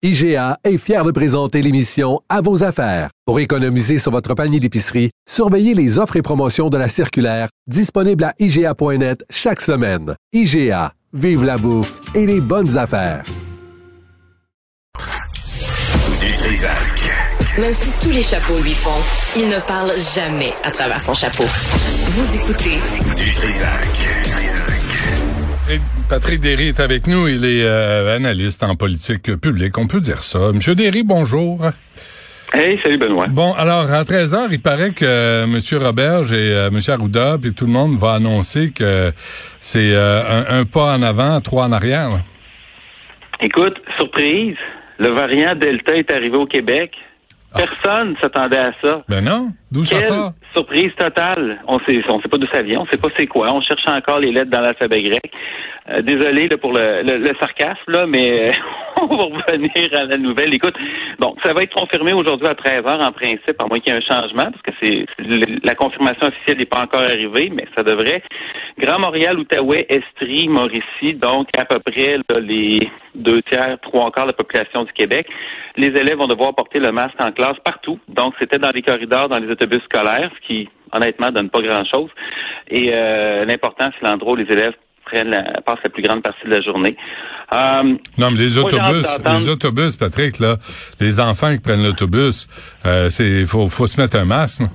IGA est fier de présenter l'émission À vos affaires. Pour économiser sur votre panier d'épicerie, surveillez les offres et promotions de la circulaire disponible à IGA.net chaque semaine. IGA, vive la bouffe et les bonnes affaires. Du Trisac. Même si tous les chapeaux lui font, il ne parle jamais à travers son chapeau. Vous écoutez Du Trisac. Patrick Derry est avec nous. Il est euh, analyste en politique publique. On peut dire ça. Monsieur Derry, bonjour. Hey, salut Benoît. Bon, alors, à 13 h il paraît que euh, M. Roberge et euh, M. Arruda, puis tout le monde va annoncer que c'est euh, un, un, pas en avant, trois en arrière. Là. Écoute, surprise, le variant Delta est arrivé au Québec. Personne ne s'attendait à ça. Ben non. D'où ça sort? surprise totale. On sait, on sait pas d'où ça vient, on sait pas c'est quoi. On cherche encore les lettres dans l'alphabet grec. Euh, désolé là, pour le, le, le, sarcasme, là, mais on va revenir à la nouvelle. Écoute, bon, ça va être confirmé aujourd'hui à 13 h en principe, à moins qu'il y ait un changement, parce que c'est la confirmation officielle n'est pas encore arrivée, mais ça devrait. Grand Montréal, Outaouais, Estrie, Mauricie, donc à peu près là, les deux tiers, trois quarts de la population du Québec. Les élèves vont devoir porter le masque en classe partout. Donc, c'était dans les corridors, dans les autobus scolaires, ce qui, honnêtement, donne pas grand-chose. Et euh, l'important, c'est l'endroit où les élèves prennent la, passent la plus grande partie de la journée. Euh, non, mais les autobus, les autobus, Patrick, là, les enfants qui prennent l'autobus, euh, c'est faut, faut se mettre un masque. Non?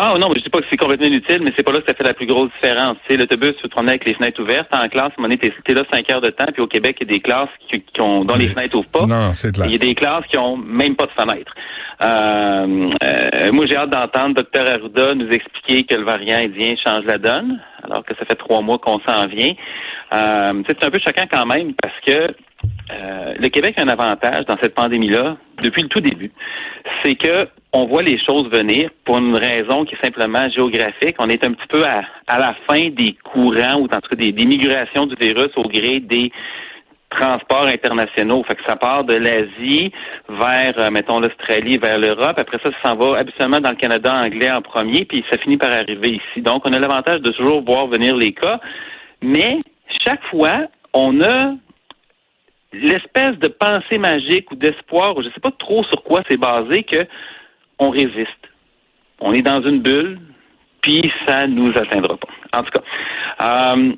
Ah non, je dis pas que c'est complètement inutile, mais c'est pas là que ça fait la plus grosse différence. Tu sais, l'autobus, tu te avec les fenêtres ouvertes. En classe, moment donné, t'es, là cinq heures de temps, puis au Québec, il y a des classes qui, qui ont dont mais, les fenêtres ouvrent pas. Non, c'est clair. Il y a des classes qui ont même pas de fenêtres. Euh, euh, moi, j'ai hâte d'entendre Dr Arruda nous expliquer que le variant indien change la donne, alors que ça fait trois mois qu'on s'en vient. Euh, c'est un peu choquant quand même parce que euh, le Québec a un avantage dans cette pandémie-là depuis le tout début. C'est que on voit les choses venir pour une raison qui est simplement géographique. On est un petit peu à, à la fin des courants ou en tout cas des, des migrations du virus au gré des transports internationaux. Fait que ça part de l'Asie vers, euh, mettons, l'Australie, vers l'Europe. Après ça, ça s'en va habituellement dans le Canada anglais en premier, puis ça finit par arriver ici. Donc, on a l'avantage de toujours voir venir les cas. Mais chaque fois, on a l'espèce de pensée magique ou d'espoir, ou je ne sais pas trop sur quoi c'est basé, que on résiste. On est dans une bulle, puis ça nous atteindra pas. En tout cas. Euh,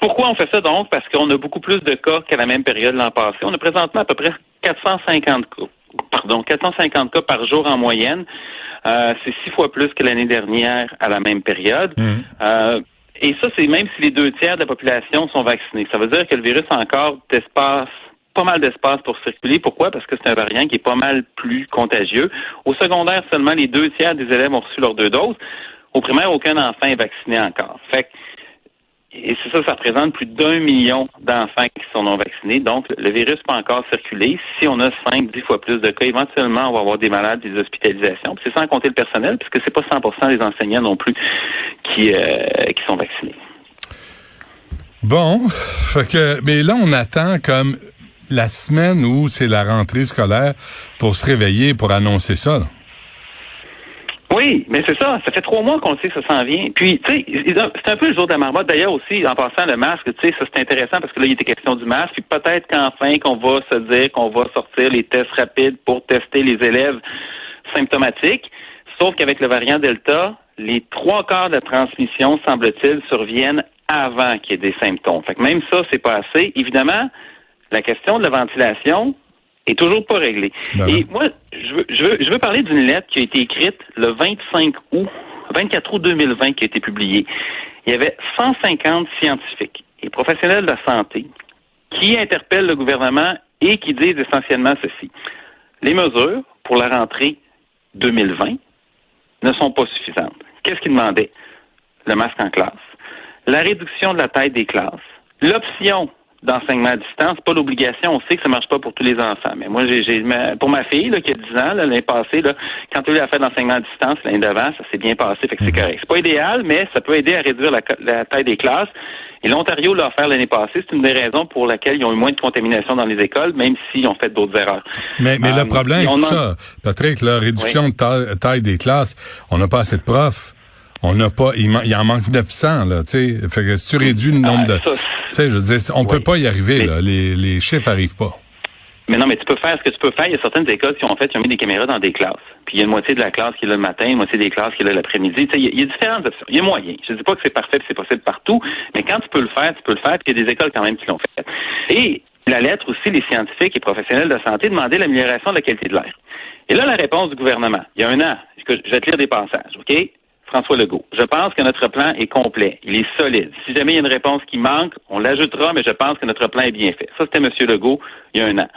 pourquoi on fait ça donc? Parce qu'on a beaucoup plus de cas qu'à la même période l'an passé. On a présentement à peu près 450 cas. Pardon, 450 cas par jour en moyenne. Euh, c'est six fois plus que l'année dernière à la même période. Mmh. Euh, et ça, c'est même si les deux tiers de la population sont vaccinés. Ça veut dire que le virus a encore d'espace pas mal d'espace pour circuler. Pourquoi? Parce que c'est un variant qui est pas mal plus contagieux. Au secondaire, seulement les deux tiers des élèves ont reçu leurs deux doses. Au primaire, aucun enfant est vacciné encore. Fait et c'est ça, ça représente plus d'un million d'enfants qui sont non vaccinés. Donc, le virus peut encore circuler. Si on a cinq, dix fois plus de cas, éventuellement, on va avoir des malades, des hospitalisations. C'est sans compter le personnel, puisque c'est pas 100% des enseignants non plus qui, euh, qui sont vaccinés. Bon, fait que, mais là, on attend comme la semaine où c'est la rentrée scolaire pour se réveiller, pour annoncer ça. Là. Oui, mais c'est ça. Ça fait trois mois qu'on sait que ça s'en vient. Puis, tu sais, c'est un peu le jour de la marmotte. D'ailleurs aussi, en passant le masque, tu sais, ça c'est intéressant parce que là, il était question du masque. Puis peut-être qu'enfin qu'on va se dire qu'on va sortir les tests rapides pour tester les élèves symptomatiques. Sauf qu'avec le variant Delta, les trois quarts de transmission, semble-t-il, surviennent avant qu'il y ait des symptômes. Fait que même ça, c'est pas assez. Évidemment, la question de la ventilation est toujours pas réglée. Ben Et moi, je veux, je veux, je veux parler d'une lettre qui a été écrite le 25 août, 24 août 2020, qui a été publiée. Il y avait 150 scientifiques et professionnels de la santé qui interpellent le gouvernement et qui disent essentiellement ceci. Les mesures pour la rentrée 2020 ne sont pas suffisantes. Qu'est-ce qu'ils demandaient? Le masque en classe, la réduction de la taille des classes, l'option d'enseignement à distance, pas l'obligation. On sait que ça marche pas pour tous les enfants. Mais moi, j'ai, pour ma fille là, qui a 10 ans, l'année passée, là, quand elle a fait d'enseignement à distance l'année d'avant, ça s'est bien passé, fait que c'est correct. C'est pas idéal, mais ça peut aider à réduire la, la taille des classes. Et l'Ontario l'a offert l'année passée. C'est une des raisons pour laquelle ils ont eu moins de contamination dans les écoles, même s'ils ont fait d'autres erreurs. Mais, mais euh, le problème, tout ça, Patrick, la réduction oui. de taille, taille des classes, on n'a pas assez de profs. On n'a pas, il, il, en manque 900 là, tu sais. Fait que si tu réduis le nombre ah, de, tu sais, je veux dire, on oui. peut pas y arriver mais, là. Les, les chiffres arrivent pas. Mais non, mais tu peux faire ce que tu peux faire. Il y a certaines écoles qui ont fait, qui ont mis des caméras dans des classes. Puis il y a une moitié de la classe qui est là le matin, une moitié des classes qui est là l'après-midi. Tu sais, il y, a, différentes options. Il y a moyen. Je ne dis pas que c'est parfait, c'est possible partout, mais quand tu peux le faire, tu peux le faire. Puis il y a des écoles quand même qui l'ont fait. Et la lettre aussi, les scientifiques et professionnels de santé demandaient l'amélioration de la qualité de l'air. Et là, la réponse du gouvernement, il y a un an, je vais te lire des passages, OK? François Legault. Je pense que notre plan est complet. Il est solide. Si jamais il y a une réponse qui manque, on l'ajoutera, mais je pense que notre plan est bien fait. Ça, c'était M. Legault il y a un an.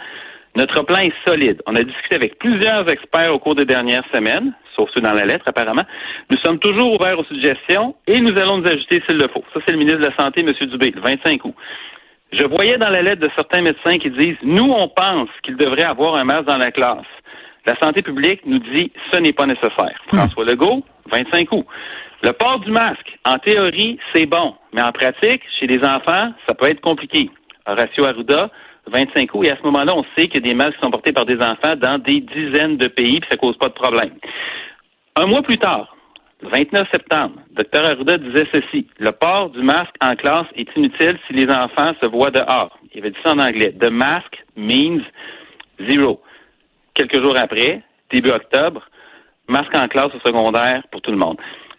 Notre plan est solide. On a discuté avec plusieurs experts au cours des dernières semaines, sauf ceux dans la lettre apparemment. Nous sommes toujours ouverts aux suggestions et nous allons nous ajouter s'il le faut. Ça, c'est le ministre de la Santé, M. Dubé, le 25 août. Je voyais dans la lettre de certains médecins qui disent, nous, on pense qu'il devrait avoir un masque dans la classe. La santé publique nous dit, ce n'est pas nécessaire. Hmm. François Legault, 25 août. Le port du masque, en théorie, c'est bon, mais en pratique, chez les enfants, ça peut être compliqué. Horacio Arruda, 25 août, et à ce moment-là, on sait qu'il y a des masques qui sont portés par des enfants dans des dizaines de pays, puis ça cause pas de problème. Un mois plus tard, le 29 septembre, Dr Arruda disait ceci. Le port du masque en classe est inutile si les enfants se voient dehors. Il avait dit ça en anglais. The mask means zero. Quelques jours après, début octobre, masque en classe au secondaire pour tout le monde.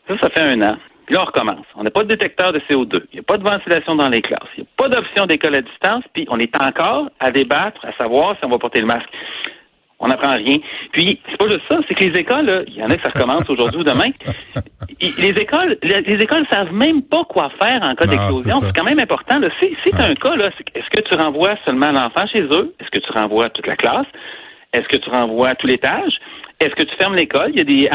Ça, ça fait un an. Puis là, on recommence. On n'a pas de détecteur de CO2. Il n'y a pas de ventilation dans les classes. Il n'y a pas d'option d'école à distance. Puis on est encore à débattre, à savoir si on va porter le masque. On n'apprend rien. Puis, c'est pas juste ça, c'est que les écoles, il y en a que ça recommence aujourd'hui ou demain. Les écoles, les, écoles savent même pas quoi faire en cas d'explosion. C'est quand même important. Si c'est un cas, est-ce que tu renvoies seulement l'enfant chez eux? Est-ce que tu renvoies toute la classe? Est-ce que tu renvoies tout l'étage? Est-ce que tu fermes l'école? Il y a des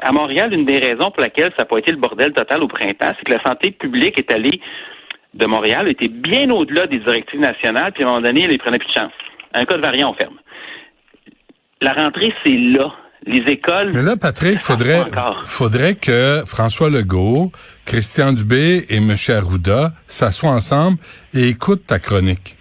à, Montréal, une des raisons pour laquelle ça n'a pas été le bordel total au printemps, c'est que la santé publique est allée de Montréal, était bien au-delà des directives nationales, puis à un moment donné, elle ne prenait plus de chance. Un cas de variant, on ferme. La rentrée, c'est là. Les écoles. Mais là, Patrick, faudrait, faudrait que François Legault, Christian Dubé et M. Arruda s'assoient ensemble et écoutent ta chronique.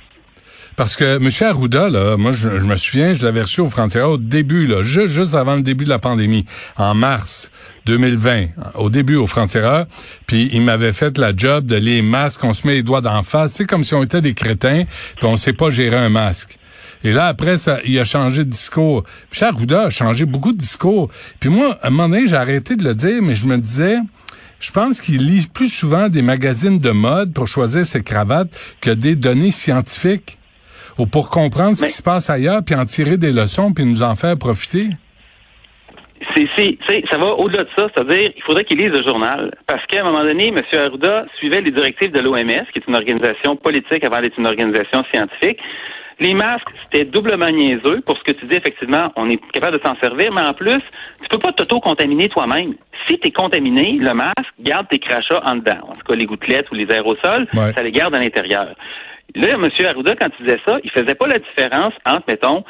Parce que M. Arruda, là, moi, je, me souviens, je l'avais reçu au frontières au début, là, juste, juste avant le début de la pandémie, en mars 2020, au début au frontières, puis il m'avait fait la job de les masques, on se met les doigts d'en face, c'est comme si on était des crétins, puis on sait pas gérer un masque. Et là, après, ça, il a changé de discours. M. Arruda a changé beaucoup de discours. Puis moi, à un moment donné, j'ai arrêté de le dire, mais je me disais, je pense qu'il lit plus souvent des magazines de mode pour choisir ses cravates que des données scientifiques ou pour comprendre ce qui se passe ailleurs, puis en tirer des leçons, puis nous en faire profiter? C'est, ça va au-delà de ça, c'est-à-dire il faudrait qu'il lise le journal. Parce qu'à un moment donné, M. Arruda suivait les directives de l'OMS, qui est une organisation politique avant d'être une organisation scientifique. Les masques, c'était doublement niaiseux. Pour ce que tu dis, effectivement, on est capable de s'en servir, mais en plus, tu peux pas t'auto-contaminer toi-même. Si tu es contaminé, le masque garde tes crachats en dedans. En tout cas, les gouttelettes ou les aérosols, ça les garde à l'intérieur. Là, M. Arruda, quand il disait ça, il faisait pas la différence entre, mettons,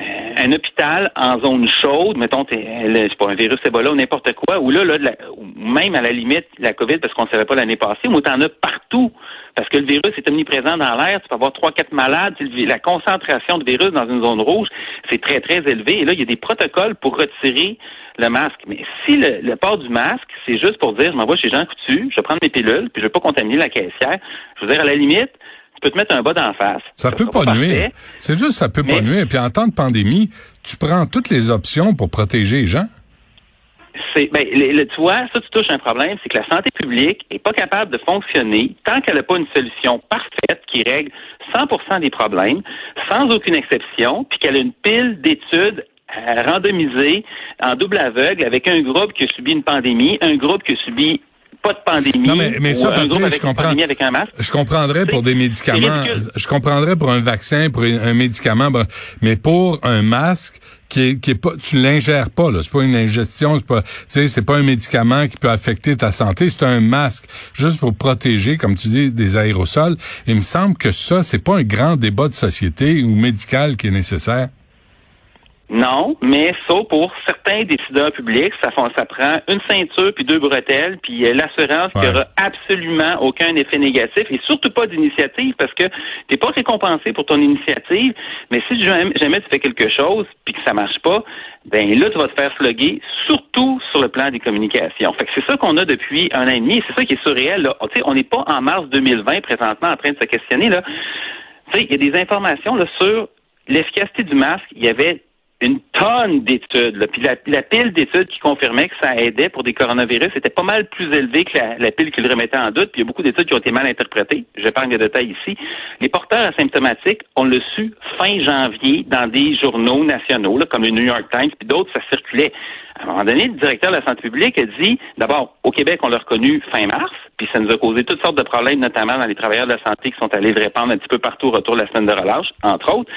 euh, un hôpital en zone chaude, mettons, c'est pas un virus Ebola ou n'importe quoi, ou là, là même à la limite, la COVID, parce qu'on ne savait pas l'année passée, où t'en as partout. Parce que le virus est omniprésent dans l'air, tu peux avoir trois, quatre malades, la concentration de virus dans une zone rouge, c'est très, très élevé. Et là, il y a des protocoles pour retirer le masque. Mais si le, port du masque, c'est juste pour dire, je m'envoie chez Jean Coutu, je vais prendre mes pilules, puis je vais pas contaminer la caissière, je veux dire, à la limite, tu peux te mettre un bas d'en face. Ça, peut pas, nuire. C'est juste ça peut pas nuire. Puis en temps de pandémie, tu prends toutes les options pour protéger les gens. C'est, ben, le, tu vois, ça, tu touches un problème, c'est que la santé publique est pas capable de fonctionner tant qu'elle n'a pas une solution parfaite qui règle 100% des problèmes, sans aucune exception, puis qu'elle a une pile d'études randomisées en double aveugle avec un groupe qui a subi une pandémie, un groupe qui a subi pas de pandémie. Non, mais, mais ça, un je comprends. Avec un masque. Je comprendrais pour des médicaments. Je comprendrais pour un vaccin, pour un médicament, mais pour un masque, qui est, qui est pas, tu l'ingères pas là, c'est pas une ingestion, c'est pas, tu sais, c'est pas un médicament qui peut affecter ta santé, c'est un masque juste pour protéger, comme tu dis, des aérosols. Il me semble que ça, c'est pas un grand débat de société ou médical qui est nécessaire. Non, mais ça, pour certains décideurs publics, ça, ça prend une ceinture puis deux bretelles, puis l'assurance qu'il n'y aura absolument aucun effet négatif et surtout pas d'initiative parce que tu n'es pas récompensé pour ton initiative, mais si jamais, tu fais quelque chose puis que ça marche pas, ben là, tu vas te faire sloguer, surtout sur le plan des communications. Fait que c'est ça qu'on a depuis un an et demi, c'est ça qui est surréel. Là. on n'est pas en mars 2020 présentement en train de se questionner. Là. Tu sais, il y a des informations là, sur l'efficacité du masque, il y avait une tonne d'études. Puis la, pile d'études qui confirmait que ça aidait pour des coronavirus était pas mal plus élevée que la, pile qui le remettait en doute. Puis il y a beaucoup d'études qui ont été mal interprétées. Je parle des détails ici. Les porteurs asymptomatiques, on le su fin janvier dans des journaux nationaux, comme le New York Times, puis d'autres, ça circulait. À un moment donné, le directeur de la santé publique a dit, d'abord, au Québec, on l'a reconnu fin mars, puis ça nous a causé toutes sortes de problèmes, notamment dans les travailleurs de la santé qui sont allés le répandre un petit peu partout au retour de la semaine de relâche, entre autres.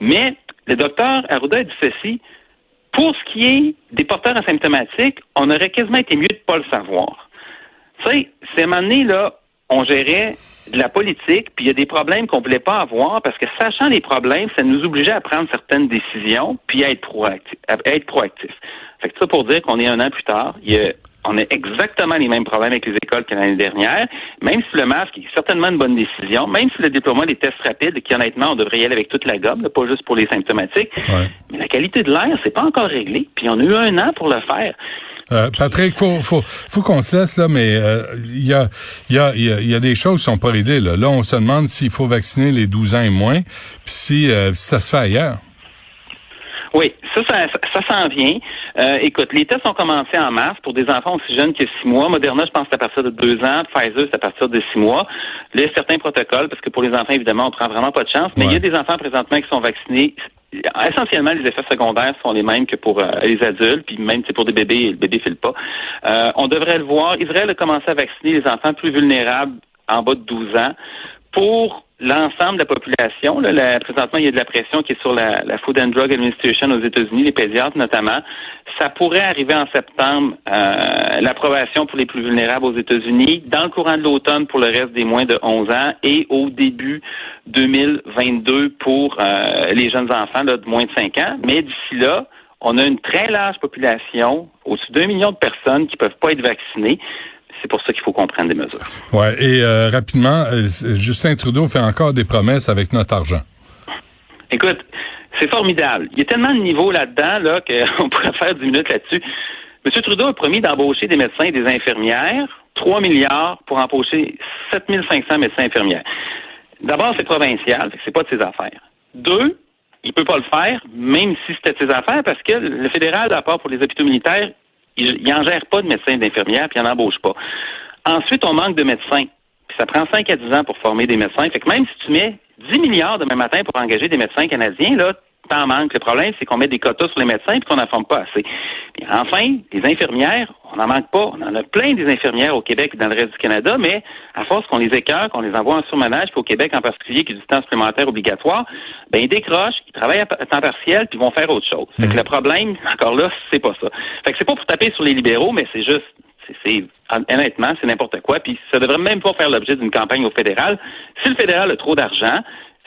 Mais le docteur Arruda a dit ceci. Pour ce qui est des porteurs asymptomatiques, on aurait quasiment été mieux de ne pas le savoir. Tu sais, c'est un là, on gérait de la politique, puis il y a des problèmes qu'on ne voulait pas avoir parce que sachant les problèmes, ça nous obligeait à prendre certaines décisions puis à être proactif. À être proactif. Fait que ça pour dire qu'on est un an plus tard, il y a on a exactement les mêmes problèmes avec les écoles que l'année dernière. Même si le masque est certainement une bonne décision, même si le déploiement des tests rapides, qui honnêtement, on devrait y aller avec toute la gomme, pas juste pour les symptomatiques. Mais la qualité de l'air, c'est pas encore réglé. Puis on a eu un an pour le faire. Euh, Patrick, faut faut faut qu'on se laisse là, mais euh, il y a il y a il y a des choses qui sont pas réglées là. Là, on se demande s'il faut vacciner les 12 ans et moins, puis si, euh, si ça se fait ailleurs. Oui, ça, ça, ça, s'en vient. Euh, écoute, les tests ont commencé en mars pour des enfants aussi jeunes que six mois. Moderna, je pense, c'est à partir de deux ans. Pfizer, c'est à partir de six mois. Là, certains protocoles, parce que pour les enfants, évidemment, on prend vraiment pas de chance. Mais il y a des enfants présentement qui sont vaccinés. Essentiellement, les effets secondaires sont les mêmes que pour euh, les adultes, puis même pour des bébés, le bébé file pas. Euh, on devrait le voir. Israël a commencé à vacciner les enfants plus vulnérables en bas de 12 ans pour l'ensemble de la population. Là, présentement, il y a de la pression qui est sur la, Food and Drug Administration aux États-Unis, les pédiatres notamment. Ça pourrait arriver en septembre, euh, l'approbation pour les plus vulnérables aux États-Unis, dans le courant de l'automne pour le reste des moins de 11 ans et au début 2022 pour euh, les jeunes enfants de moins de 5 ans. Mais d'ici là, on a une très large population, au-dessus d'un million de personnes qui peuvent pas être vaccinées c'est pour ça qu'il faut comprendre des mesures. Ouais. Et euh, rapidement, euh, Justin Trudeau fait encore des promesses avec notre argent. Écoute, c'est formidable. Il y a tellement de niveaux là-dedans là, qu'on pourrait faire 10 minutes là-dessus. M. Trudeau a promis d'embaucher des médecins et des infirmières, 3 milliards pour embaucher 7500 médecins et infirmières. D'abord, c'est provincial, c'est pas de ses affaires. Deux, il peut pas le faire, même si c'était de ses affaires, parce que le fédéral, à part pour les hôpitaux militaires, il n'en gère pas de médecins d'infirmières, puis il n'en embauche pas. Ensuite, on manque de médecins. Puis ça prend 5 à 10 ans pour former des médecins. Fait que même si tu mets 10 milliards demain matin pour engager des médecins canadiens, là, t'en manques. Le problème, c'est qu'on met des quotas sur les médecins et qu'on n'en forme pas assez. enfin, les infirmières, on n'en manque pas. On en a plein des infirmières au Québec et dans le reste du Canada, mais à force qu'on les écœure, qu'on les envoie en surmenage, puis au Québec en particulier, qui est du temps supplémentaire obligatoire, ben ils décrochent, ils travaillent à temps partiel, puis ils vont faire autre chose. Fait que mmh. le problème, encore là, c'est pas ça. Fait que c'est pas pour taper sur les libéraux, mais c'est juste c'est honnêtement, c'est n'importe quoi. Puis ça devrait même pas faire l'objet d'une campagne au fédéral. Si le fédéral a trop d'argent,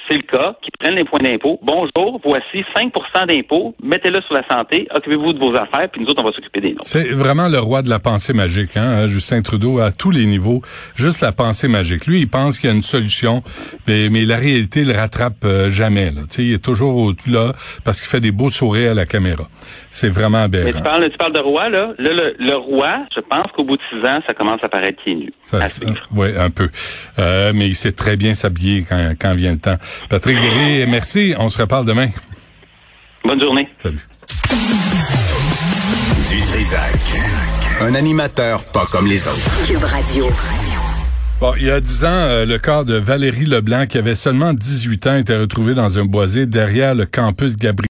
c'est le cas, qui prennent les points d'impôt. Bonjour, voici 5% d'impôt, mettez-le sur la santé, occupez-vous de vos affaires, puis nous autres, on va s'occuper des nôtres. C'est vraiment le roi de la pensée magique, hein, Justin Trudeau, à tous les niveaux. Juste la pensée magique. Lui, il pense qu'il y a une solution, mais, mais la réalité le rattrape euh, jamais. Là. il est toujours là parce qu'il fait des beaux sourires à la caméra. C'est vraiment aberrant. Mais tu parles, tu parles de roi, là. Le, le, roi, je pense qu'au bout de six ans, ça commence à paraître pieds nus. Oui, un peu. Euh, mais il sait très bien s'habiller quand, quand vient le temps. Patrick Guéry, merci. On se reparle demain. Bonne journée. Salut. Du Trisac. Un animateur pas comme les autres. Cube Radio. Bon, il y a dix ans, euh, le corps de Valérie Leblanc, qui avait seulement 18 ans, était retrouvé dans un boisé derrière le campus Gabriel.